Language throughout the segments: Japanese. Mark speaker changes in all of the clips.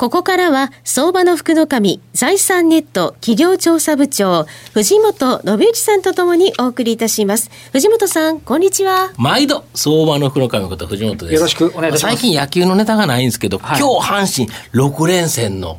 Speaker 1: ここからは、相場の福の神、財産ネット企業調査部長、藤本信之さんとともにお送りいたします。藤本さん、こんにちは。
Speaker 2: 毎度、相場の福の神こと藤本です。
Speaker 3: よろしくお願いします。
Speaker 2: 最近野球のネタがないんですけど、はい、今日阪神6連戦の、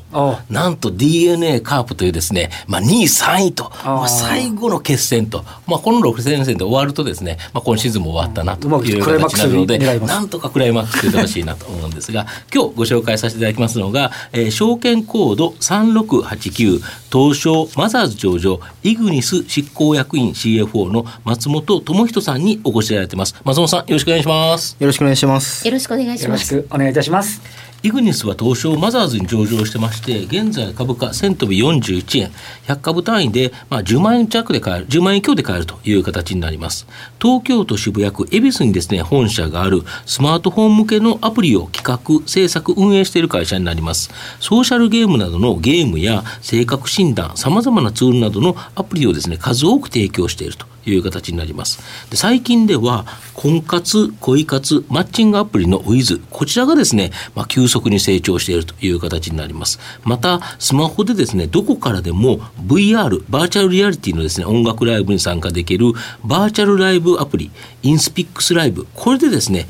Speaker 2: なんと DNA カープというですね、まあ2位3位と、まあ、最後の決戦と、まあこの6連戦で終わるとですね、まあ今シーズンも終わったなという形になるので、なんとかクライマックス言ってほしいなと思うんですが、今日ご紹介させていただきますのが、えー、証券コード3689東証マザーズ上場イグニス執行役員 CFO の松本智人さんにお越しいただいてます。松本さんよろしくお願いします。
Speaker 3: よろしくお願いします。
Speaker 1: よろしくお願いします。
Speaker 3: よろしくお願いいたします。
Speaker 2: イグニスは東証マザーズに上場してまして、現在株価1000飛び41円、100株単位で、まあ、10万円弱で買える、10万円強で買えるという形になります。東京都渋谷区恵比寿にですね、本社があるスマートフォン向けのアプリを企画、制作、運営している会社になります。ソーシャルゲームなどのゲームや性格診断、さまざまなツールなどのアプリをですね、数多く提供していると。いう形になります。で最近では、婚活、恋活、マッチングアプリの Wiz、こちらがですね、まあ、急速に成長しているという形になります。また、スマホでですね、どこからでも VR、バーチャルリアリティのですね、音楽ライブに参加できるバーチャルライブアプリ、インスピックスライブ、これでですね、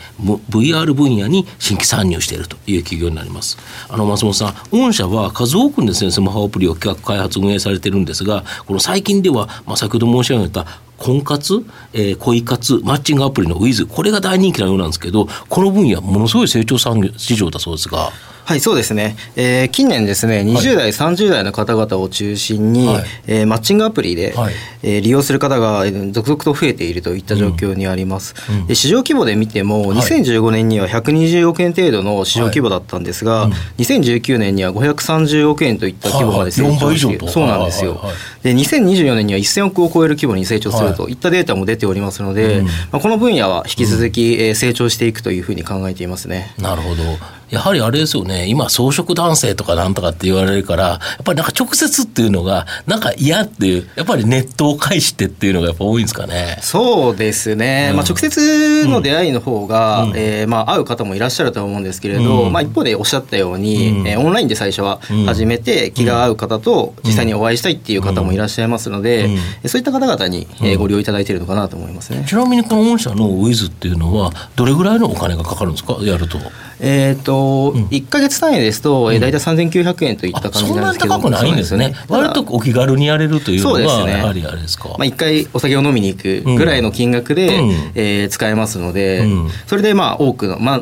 Speaker 2: VR 分野に新規参入しているという企業になります。あの、松本さん、御社は数多くのですね、スマホアプリを企画開発運営されてるんですが、この最近では、まあ、先ほど申し上げた婚活、えー、恋活、マッチングアプリのウィズ、これが大人気なようなんですけど、この分野、ものすごい成長産業市場だそうですが。
Speaker 3: はい、そうですね。えー、近年ですね、20代、はい、30代の方々を中心に、はい、えー、マッチングアプリで、はい、えー、利用する方が続々と増えているといった状況にあります。うんで市場規模で見ても、2015年には120億円程度の市場規模だったんですが、はいうん、2019年には530億円といった規模まで成長している、そうなんですよ。で、2024年には1000億を超える規模に成長するといったデータも出ておりますので、うん、まあ、この分野は引き続き、え成長していくというふうに考えていますね。
Speaker 2: なるほど。やはりあれですよね、今、草食男性とかなんとかって言われるから、やっぱりなんか直接っていうのが、なんか嫌っていう、やっぱりネットを介してっていうのがやっぱ多いんですかね。
Speaker 3: そうですね、うん、まあ、直接の出会いの方が、うん、えー、まあ、会う方もいらっしゃると思うんですけれど、うん、まあ、一方でおっしゃったように、うん、えー、オンラインで最初は始めて、気が合う方と実際にお会いしたいっていう方もいらっしゃいますので、そういった方々に、えー、ご利用いただいているのかなと思いますね。
Speaker 2: ちなみにこの御社のウィズっていうのは、どれぐらいのお金がかかるんですか、やると。
Speaker 3: えっ、ー、と、うん、1か月単位ですと、うん、大体3900円といった感じなんですけど、
Speaker 2: そんなに高くないんですね。割とお気軽にやれるというのが、ね、やはりあれですか？ま
Speaker 3: あ、1回お酒を飲みに行くぐらいの金額で、うん、えー、使えますので、うん、それでまあ多くの、まあ、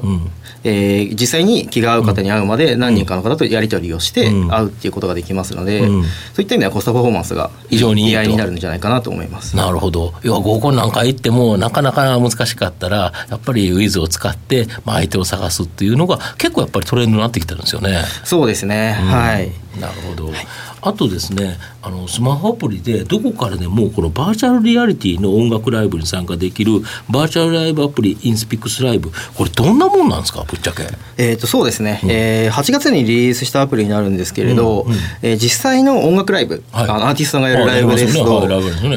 Speaker 3: えー、実際に気が合う方に会うまで何人かの方とやり取りをして会うっていうことができますので、うん、そういった意味ではコストパフォーマンスが非常に意外になるんじゃないかなと思います。
Speaker 2: なるほど。要は合コンなんか行ってもなかなか難しかったらやっぱりウィズを使って、まあ、相手を探すっていうのが結構やっぱりトレンドになってきてるんですよね。
Speaker 3: そうですね、うん、はい。
Speaker 2: なるほど、はい。あとですねあのスマホアプリでどこからでもこのバーチャルリアリティの音楽ライブに参加できるバーチャルライブアプリ INSPIX LIVE。これどんなもんなんですか？ぶっちゃけ、
Speaker 3: えー、とそうですね、うん、えー、8月にリリースしたアプリになるんですけれど、うん。うん、えー、実際の音楽ライブ、はい、アーティストがやるライブですと,、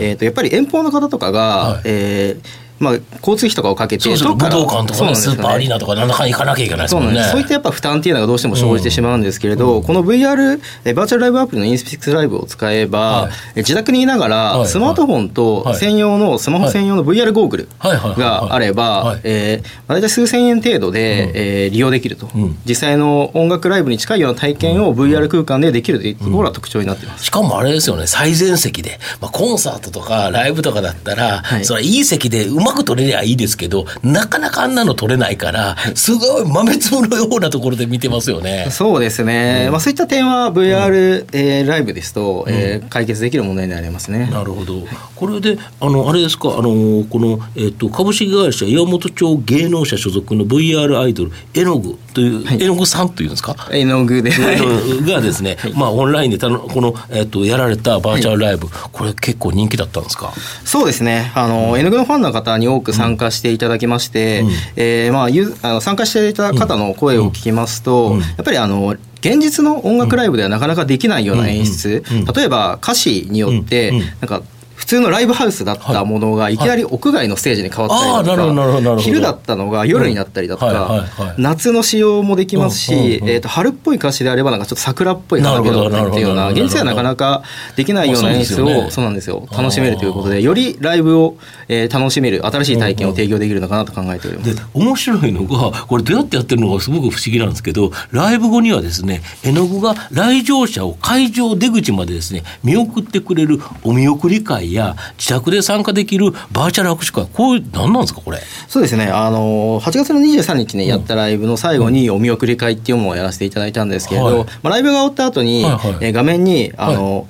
Speaker 3: えー、とやっぱり遠方の方とかが、はい、えーまあ、交通費とかをかけて、
Speaker 2: 武道館とか、ね、スーパーアリーナとか、なんだか行かなきゃいけないですもんね。
Speaker 3: そういったやっぱ負担っていうのがどうしても生じてしまうんですけれど、うん、この VR、えバーチャルライブアプリの INSPIX LIVE を使えば、はい、自宅にいながら、スマートフォンと専用の、スマホ専用の VR ゴーグルがあれば、大体数千円程度で、うん、えー、利用できると、うん、実際の音楽ライブに近いような体験を VR 空間でできるというところが特徴になっています。
Speaker 2: しかもあれですよね、最前席で、まあ、コンサートとかライブとかだったら、はい、それいい席でうまく撮れりゃいいですけど、なかなかあんなの取れないから、すごい豆粒のようなところで見てますよね。
Speaker 3: そうですね。うん、まあそういった点は VR、うん、えー、ライブですと、えー、解決できる問題になりますね。
Speaker 2: なるほど。これで、あの、あれですか、あの、この、えっ、ー、と、株式会社岩本町芸能者所属の VR アイドル、絵の具とい。う、絵の具さんというんですか？
Speaker 3: 絵の具で、
Speaker 2: がですね、まあオンラインでたのこの、えっと、やられたバーチャルライブ、これ結構人気だったんですか？
Speaker 3: そうですね。あの、絵の具のファンの方に多く参加していただきまして、うん、えー、まあ、ゆあの参加していた方の声を聞きますと、やっぱりあの現実の音楽ライブではなかなかできないような演出、例えば歌詞によって、なんか普通のライブハウスだったものがいきなり屋外のステージに変わったりとか、昼だったのが夜になったりだとか、夏の仕様もできますし、えー、と春っぽい歌詞であればなんかちょっと桜っぽい花火だったりっていうような現実ではなかなかできないような演出をそうなんですよ。楽しめるということでよりライブを、えー、楽しめる新しい体験を提供できるのかなと考えております。
Speaker 2: 面白いのがこれどうやってやってるのかすごく不思議なんですけどライブ後にはですね絵の具が来場者を会場出口までですね見送ってくれるお見送り会や自宅で参加できるバーチャル握手会、こういう、何なんですか、これ？
Speaker 3: そうですね、あの8月の23日にやったライブの最後にお見送り会っていうのをやらせていただいたんですけれど、はい、まあ、ライブが終わった後に、はいはい、え画面に、あの、はい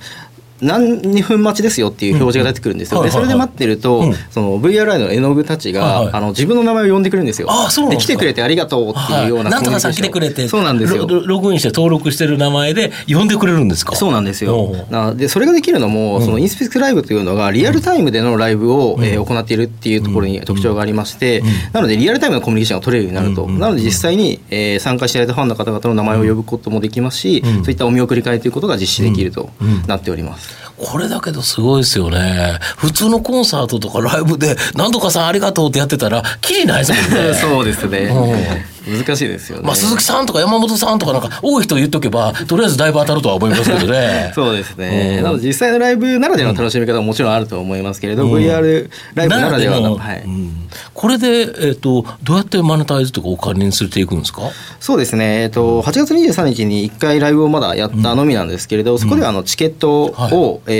Speaker 3: 何分待ちですよっていう表示が出てくるんですよ、でそれで待ってると、その VRI の絵の具たちが、あの自分の名前を呼んでくるんですよ。あそうで来てくれてありがとうっていうような、
Speaker 2: なんとかさん来てくれて
Speaker 3: そうなんですよ。
Speaker 2: ログインして登録してる名前で呼んでくれるんですか？
Speaker 3: そうなんですよ。なでそれができるのも、そのインスペクトライブというのがリアルタイムでのライブを、え行っているっていうところに特徴がありまして、なのでリアルタイムのコミュニケーションが取れるようになると、なので実際に、え参加していただいたファンの方々の名前を呼ぶこともできますし、そういったお見送り会ということが実施できるとなっております。
Speaker 2: これだけどすごいですよね。普通のコンサートとかライブで、なんとかさんありがとうってやってたら、きりないですもんね。
Speaker 3: そうですね。難しいですよね。
Speaker 2: まあ、鈴木さんとか山本さんとかなんか多い人言っとけば、とりあえずだいぶ当たるとは思いますけどね。
Speaker 3: そうですね。なので実際のライブならではの楽しみ方ももちろんあると思いますけれど、うん、VR ライブならではの。はい、うん、
Speaker 2: これで、えっ、ー、と、どうやってマネタイズとかお金にするていくんですか？
Speaker 3: そうですね。えっ、ー、と、8月23日に1回ライブをまだやったのみなんですけれど、うん、そこではあのチケットを、はい、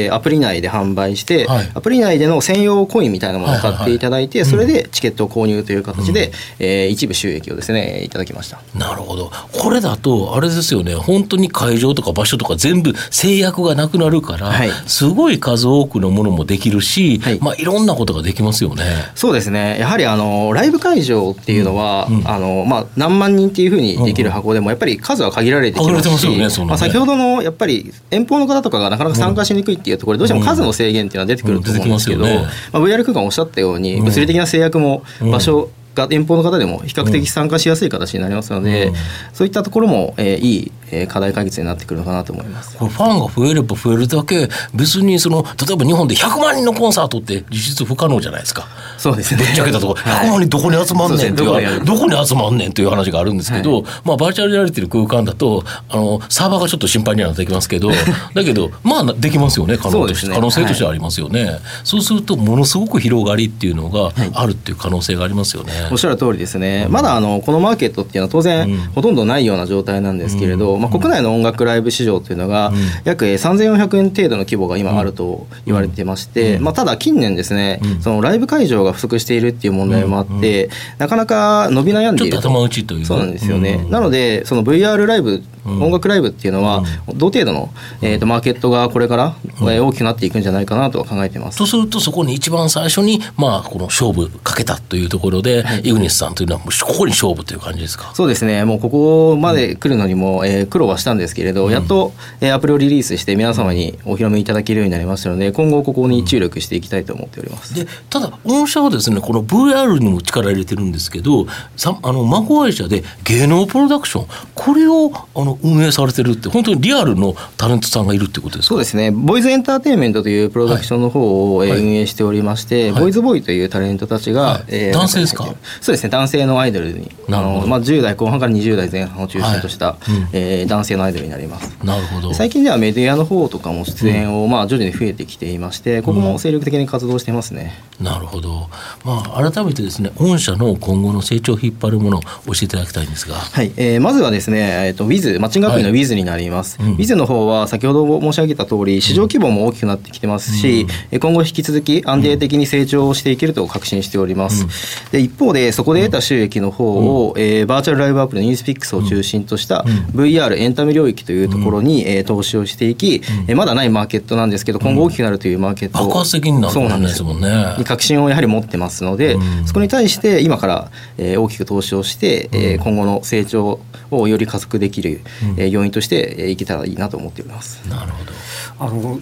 Speaker 3: えー、アプリ内で販売して、はい、アプリ内での専用コインみたいなものを買っていただいて、それでチケットを購入という形で、うん、えー、一部収益をですね、いただきました。
Speaker 2: なるほど。これだとあれですよね。本当に会場とか場所とか全部制約がなくなるから、はい、すごい数多くのものもできるし、はい。まあ、いろんなことができますよね。
Speaker 3: そうですね。やはりあのライブ会場っていうのは、うん。うん、あのまあ、何万人っていうふうにできる箱でもやっぱり数は限られてきますし、ねね、まあ、先ほどのやっぱり遠方の方とかがなかなか参加しにくいっていうところでどうしても数の制限っていうのは出てくると思うんですけど、ね、まあ、VR 空間おっしゃったように物理的な制約も場所、が遠方の方でも比較的参加しやすい形になりますので、うん、そういったところも、えー、いいえー、課題解決になってくるのかなと思います。
Speaker 2: ファンが増えれば増えるだけ別にその例えば日本で100万人のコンサートって実質不可能じゃないですか。
Speaker 3: そうですね。
Speaker 2: ぶっちゃけたところ。100万人どこに集まんねんっていう、はい、どこに集まんねんという話があるんですけど、はい、まあバーチャルリアリティの空間だとあのサーバーがちょっと心配にはなってきますけど だけどまあできますよね可能として、ね、可能性としてはありますよね、はい、そうするとものすごく広がりっていうのがあるっていう可能性がありますよね、
Speaker 3: おっしゃる通りですね、まだあのこのマーケットっていうのは当然、うん、ほとんどないような状態なんですけれど、うん、まあ、国内の音楽ライブ市場というのが、約3400円程度の規模が今あると言われてまして、まあ、ただ近年ですね、そのライブ会場が不足しているっていう問題もあって、なかなか伸び悩んでいると。
Speaker 2: 頭打ちという
Speaker 3: そうなんですよね、なのでその VR ライブ音楽ライブっていうのは、同程度の、えー、とマーケットがこれから、え大きくなっていくんじゃないかなと考えてます。
Speaker 2: とするとそこに一番最初に、まあ、この勝負かけたというところで、はい、イグニスさんというのはここに勝負という感じですか？
Speaker 3: そうですね。もうここまで来るのにも、うん、えー、苦労はしたんですけれど、やっと、えー、アプリをリリースして皆様にお披露目いただけるようになりましたので今後ここに注力していきたいと思っております。
Speaker 2: でただ御社はですねこの VR にも力入れてるんですけどさあの孫会社で芸能プロダクションこれをあの運営されてるって本当にリアルのタレントさんがいるってことです
Speaker 3: そうですね。ボイズエンターテインメントというプロダクションの方を、はい、運営しておりまして、はい、ボイズボーイというタレントたちが、はい、
Speaker 2: えー、男性ですか？
Speaker 3: そうですね。男性のアイドルにあの、まあ、10代後半から20代前半を中心とした、はい。うん、えー、男性のアイドルになります。
Speaker 2: なるほど。
Speaker 3: 最近ではメディアの方とかも出演を、まあ、徐々に増えてきていましてここも精力的に活動してますね、
Speaker 2: うん、なるほど、まあ、改めてですね御社の今後の成長を引っ張るものを教えていただきたいんですが、
Speaker 3: はい。えー、まずはですね、えーと、ウィズマッチングアプリの Wiz になります。
Speaker 2: はいうん。
Speaker 3: Wiz の方は先ほど申し上げた通り、市場規模も大きくなってきてますし、え今後引き続き安定的に成長していけると確信しております。で一方で、そこで得た収益の方を、えーバーチャルライブアプリのインスピックスを中心とした VR エンタメ領域というところに、えー投資をしていき、えーまだないマーケットなんですけど、今後大きくなるというマーケットを
Speaker 2: 爆発的になる
Speaker 3: そうなんで
Speaker 2: ですすもんね。
Speaker 3: に。確信をやはり持ってますので、
Speaker 2: うん。
Speaker 3: そこに対して今から、えー大きく投資をして、えー今後の成長をより加速できる、えー要因として、えーいけたらいいなと思っております。
Speaker 2: なるほど。
Speaker 4: あの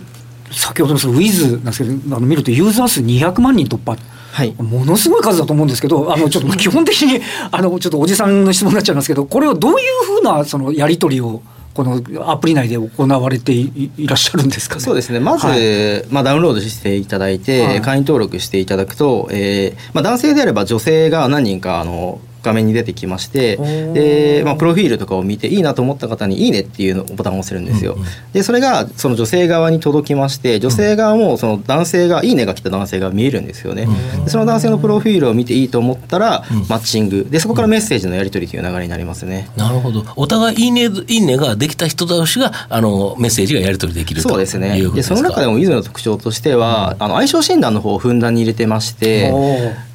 Speaker 4: 先ほどのそのウィズなんですけどあの見るとユーザー数200万人突破
Speaker 3: はい
Speaker 4: ものすごい数だと思うんですけどあのちょっと 基本的にあのちょっとおじさんの質問になっちゃいますけどこれをどういうふうなそのやり取りをこのアプリ内で行われていいらっしゃるんですかね？
Speaker 3: そうですねまず、
Speaker 4: はい
Speaker 3: まあ、ダウンロードしていただいて、
Speaker 4: はい
Speaker 3: 会員登録していただくと、えーまあ、男性であれば女性が何人かあの画面に出てきましてで、まあ、プロフィールとかを見ていいなと思った方に「いいね」っていうのボタンを押せるんですよ。
Speaker 2: うんうん
Speaker 3: でそれがその女性側に届きまして女性側もその男性が「いいね」が来た男性が見えるんですよね。でその男性のプロフィールを見ていいと思ったら、
Speaker 2: うん。
Speaker 3: マッチング。でそこからメッセージのやり取りという流れになりますね。
Speaker 2: なるほど。お互いいいね、いいねができた人同士が、あの、メッセージがやり取りできると
Speaker 3: そうですね。
Speaker 2: ですか？
Speaker 3: でその中でもウィズの特徴としては、あの相性診断の方をふんだんに入れてまして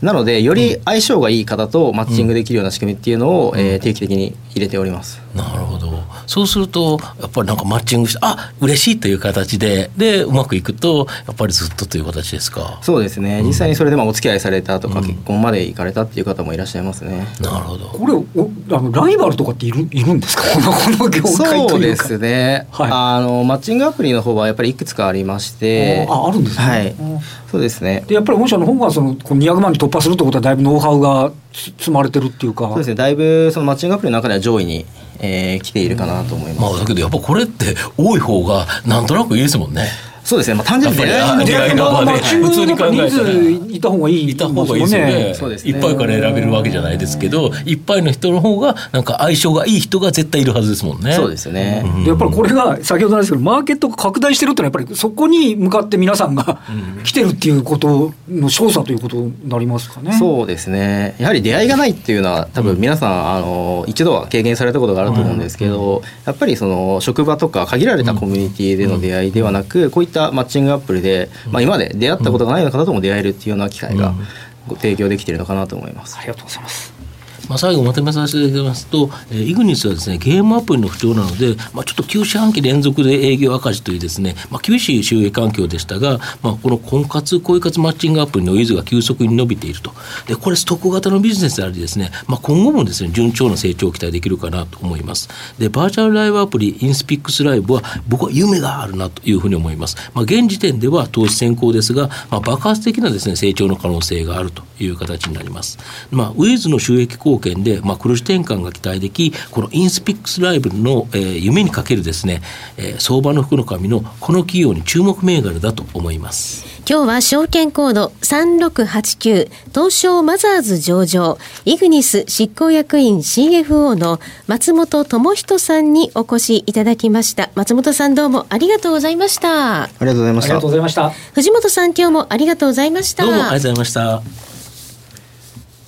Speaker 3: なのでより相性がいい方とマッチングできるような仕組みっていうのを、えー定期的に入れております。
Speaker 2: なるほど。そうすると、やっぱりなんかマッチングして、あ嬉しいという形で、で、うまくいくと、やっぱりずっとという形ですか？
Speaker 3: そうですね実際にそれでまあお付き合いされたとか、結婚まで行かれたっていう方もいらっしゃいますね。
Speaker 2: なるほど。
Speaker 4: これおあのライバルとかっているいるんですか？このこの業界というか。
Speaker 3: そうですね、
Speaker 4: はい
Speaker 3: あのマッチングアプリの方はやっぱりいくつかありまして
Speaker 4: ああるんですね
Speaker 3: はい
Speaker 4: うん
Speaker 3: そうですね
Speaker 4: でやっぱり御社の方がそのこの200万に突破するってことはだいぶノウハウがつ積まれてるっていうか。
Speaker 3: そうですねだいぶそのマッチングアプリの中では上位に、えー来ているかなと思います。
Speaker 2: まあ、だけどやっぱこれって多い方がなんとなくいいですもんね。
Speaker 3: そうですね、まあ、単純に出会い
Speaker 2: 出会いの場で普通に考えたら
Speaker 4: いた方がいい
Speaker 2: いた方がいいですよね。
Speaker 3: そうですね。
Speaker 2: いっぱいから選べるわけじゃないですけど、いっぱいの人の方が、なんか相性がいい人が絶対いるはずですもんね。
Speaker 3: そうですね。
Speaker 4: でやっぱりこれが先ほどなんですけどマーケットが拡大してるってのはやっぱりそこに向かって皆さんが来てるっていうことの証左ということになりますかね。
Speaker 3: そうですね。やはり出会いがないっていうのは多分皆さん、あの一度は経験されたことがあると思うんですけど、やっぱりその職場とか限られたコミュニティでの出会いではなく、こういったマッチングアプリで、まあ、今まで出会ったことがないような方とも出会えるっていうような機会がご提供できているのかなと思います
Speaker 4: あ。りがとうございます。
Speaker 2: まあ、最後まとめさせていただきますと、えーイグニスはですね、ゲームアプリの不調なので、まあ、ちょっと9四半期連続で営業赤字というですね、まあ、厳しい収益環境でしたが、まあ、この婚活、恋活マッチングアプリのユーザーが急速に伸びていると。で、これストック型のビジネスでありですね、まあ、今後もですね、順調な成長を期待できるかなと思います。で、バーチャルライブアプリ、 INSPIX LIVE は、僕は夢があるなというふうに思います。まあ、現時点では投資先行ですが、まあ、爆発的なですね、成長の可能性があるという形になります。まあ、ウィズの収益効貢献で、まあ、黒字転換が期待でき、このインスピックスライブの、えー夢にかけるですね、えー相場の福の神のこの企業に注目銘柄だと思います。
Speaker 1: 今日は証券コード3689東証マザーズ上場イグニス執行役員 CFO の松本智人さんにお越しいただきました松本さんどうもありがとうございました
Speaker 3: ありがとうございました
Speaker 4: ありがとうご。ざいました。
Speaker 1: 藤本さん今日もありがとうございました
Speaker 2: どうもありがとうございました。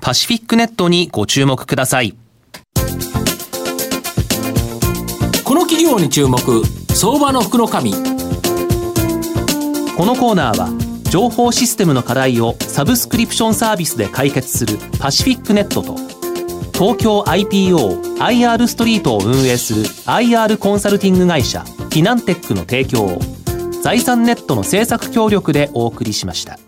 Speaker 5: パシフィックネットにご注目ください。
Speaker 2: この企業に注目、相場の福の神。
Speaker 5: このコーナーは情報システムの課題をサブスクリプションサービスで解決するパシフィックネットと東京 IPOIR ストリートを運営する IR コンサルティング会社フィナンテックの提供を財産ネットの制作協力でお送りしました。